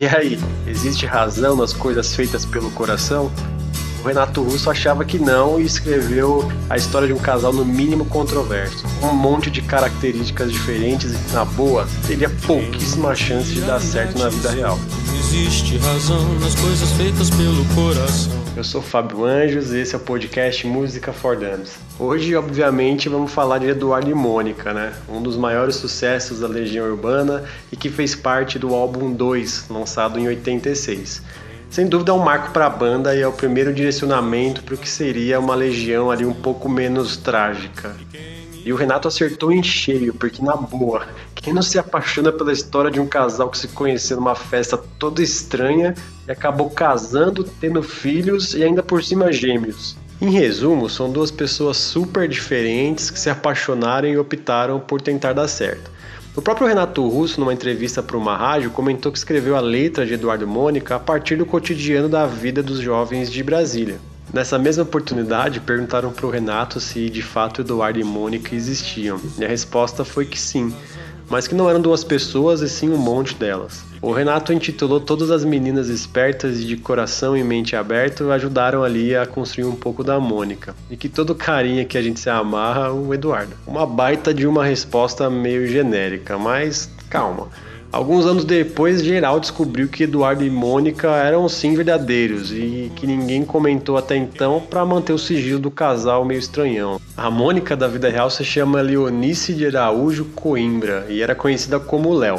E aí, existe razão nas coisas feitas pelo coração? O Renato Russo achava que não e escreveu a história de um casal no mínimo controverso. Um monte de características diferentes e, na boa, teria pouquíssima chance de dar certo na vida real. Existe razão nas coisas feitas pelo coração. Eu sou Fábio Anjos e esse é o podcast Música for Dummies. Hoje, obviamente, vamos falar de Eduardo e Mônica, né? Um dos maiores sucessos da Legião Urbana e que fez parte do álbum 2, lançado em 86. Sem dúvida é um marco para a banda e é o primeiro direcionamento para o que seria uma Legião ali um pouco menos trágica. E o Renato acertou em cheio, porque na boa, quem não se apaixona pela história de um casal que se conheceu numa festa toda estranha e acabou casando, tendo filhos e ainda por cima gêmeos? Em resumo, são duas pessoas super diferentes que se apaixonaram e optaram por tentar dar certo. O próprio Renato Russo, numa entrevista para uma rádio, comentou que escreveu a letra de Eduardo Mônica a partir do cotidiano da vida dos jovens de Brasília. Nessa mesma oportunidade, perguntaram para o Renato se de fato Eduardo e Mônica existiam, e a resposta foi que sim, mas que não eram duas pessoas e sim um monte delas. O Renato intitulou todas as meninas espertas e de coração e mente aberto ajudaram ali a construir um pouco da Mônica, e que todo carinha que a gente se amarra, o Eduardo. Uma baita de uma resposta meio genérica, mas calma. Alguns anos depois, geral descobriu que Eduardo e Mônica eram sim verdadeiros e que ninguém comentou até então para manter o sigilo do casal meio estranhão. A Mônica da vida real se chama Leonice de Araújo Coimbra e era conhecida como Léo.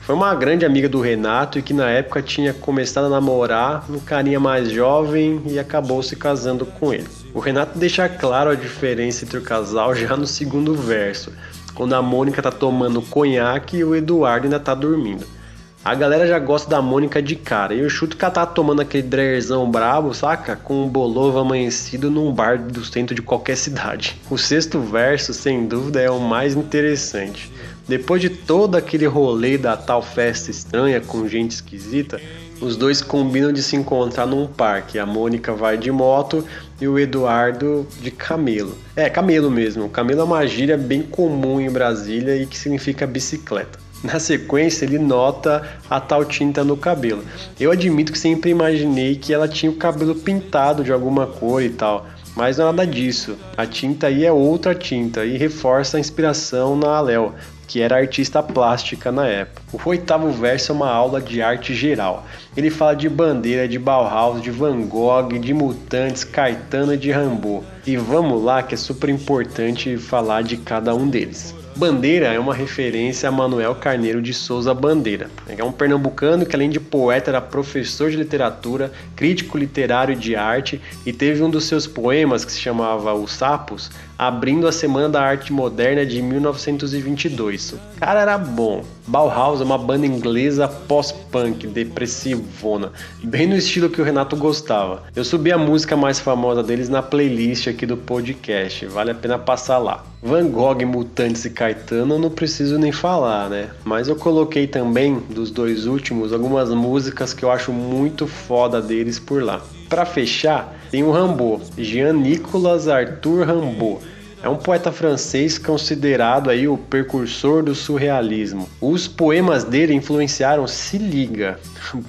Foi uma grande amiga do Renato e que na época tinha começado a namorar um carinha mais jovem e acabou se casando com ele. O Renato deixa claro a diferença entre o casal já no segundo verso quando a Mônica tá tomando conhaque e o Eduardo ainda tá dormindo. A galera já gosta da Mônica de cara. E eu chuto que ela tá tomando aquele drerzão brabo, saca? Com um bolovo amanhecido num bar do centro de qualquer cidade. O sexto verso, sem dúvida, é o mais interessante. Depois de todo aquele rolê da tal festa estranha com gente esquisita, os dois combinam de se encontrar num parque. A Mônica vai de moto e o Eduardo de camelo. É, camelo mesmo. Camelo é uma gíria bem comum em Brasília e que significa bicicleta. Na sequência, ele nota a tal tinta no cabelo. Eu admito que sempre imaginei que ela tinha o cabelo pintado de alguma cor e tal, mas não é nada disso. A tinta aí é outra tinta e reforça a inspiração na Alel, que era artista plástica na época. O oitavo verso é uma aula de arte geral. Ele fala de bandeira, de Bauhaus, de Van Gogh, de Mutantes, Caetano e de Rambo. E vamos lá que é super importante falar de cada um deles. Bandeira é uma referência a Manuel Carneiro de Souza Bandeira. É um pernambucano que, além de poeta, era professor de literatura, crítico literário de arte e teve um dos seus poemas, que se chamava Os Sapos, abrindo a Semana da Arte Moderna de 1922. O cara era bom. Bauhaus é uma banda inglesa pós-punk, depressivona, bem no estilo que o Renato gostava. Eu subi a música mais famosa deles na playlist aqui do podcast, vale a pena passar lá. Van Gogh, Mutantes e Caetano não preciso nem falar, né? Mas eu coloquei também, dos dois últimos, algumas músicas que eu acho muito foda deles por lá. Para fechar, tem o Rambo, Jean-Nicolas Arthur Rambo. É um poeta francês considerado aí o precursor do surrealismo. Os poemas dele influenciaram, se liga,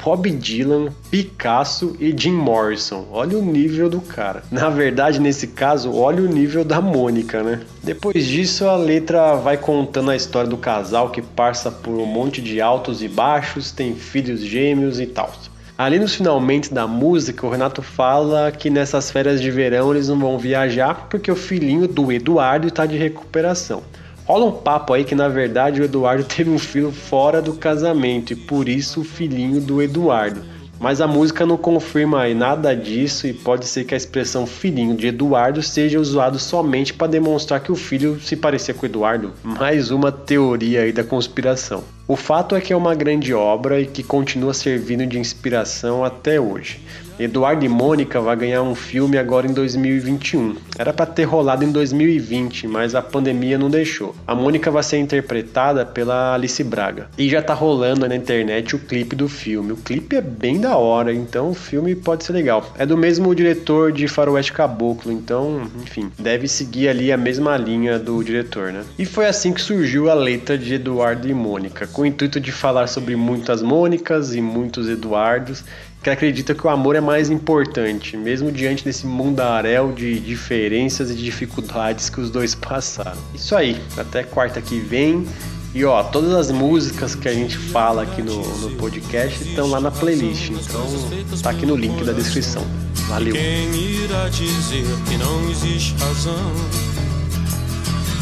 Bob Dylan, Picasso e Jim Morrison. Olha o nível do cara. Na verdade, nesse caso, olha o nível da Mônica, né? Depois disso, a letra vai contando a história do casal que passa por um monte de altos e baixos, tem filhos gêmeos e tal. Ali nos finalmente da música, o Renato fala que nessas férias de verão eles não vão viajar porque o filhinho do Eduardo está de recuperação. Rola um papo aí que na verdade o Eduardo teve um filho fora do casamento e por isso o filhinho do Eduardo. Mas a música não confirma aí nada disso e pode ser que a expressão filhinho de Eduardo seja usado somente para demonstrar que o filho se parecia com Eduardo. Mais uma teoria aí da conspiração. O fato é que é uma grande obra e que continua servindo de inspiração até hoje. Eduardo e Mônica vai ganhar um filme agora em 2021. Era para ter rolado em 2020, mas a pandemia não deixou. A Mônica vai ser interpretada pela Alice Braga. E já tá rolando na internet o clipe do filme. O clipe é bem da hora, então o filme pode ser legal. É do mesmo diretor de Faroeste Caboclo, então, enfim, deve seguir ali a mesma linha do diretor, né? E foi assim que surgiu a letra de Eduardo e Mônica com o intuito de falar sobre muitas Mônicas e muitos Eduardos, que acredita que o amor é mais importante, mesmo diante desse mundaréu de diferenças e dificuldades que os dois passaram. Isso aí, até quarta que vem. E ó, todas as músicas que a gente fala aqui no, no podcast estão lá na playlist, então tá aqui no link da descrição. Valeu. Quem irá dizer que não existe razão?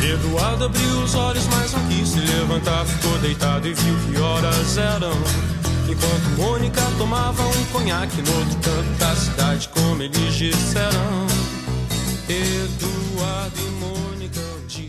Eduardo abriu os olhos, mas não quis se levantar, ficou deitado e viu que horas eram. Enquanto Mônica tomava um conhaque no outro canto da cidade, como eles disseram. Eduardo e Mônica, um dia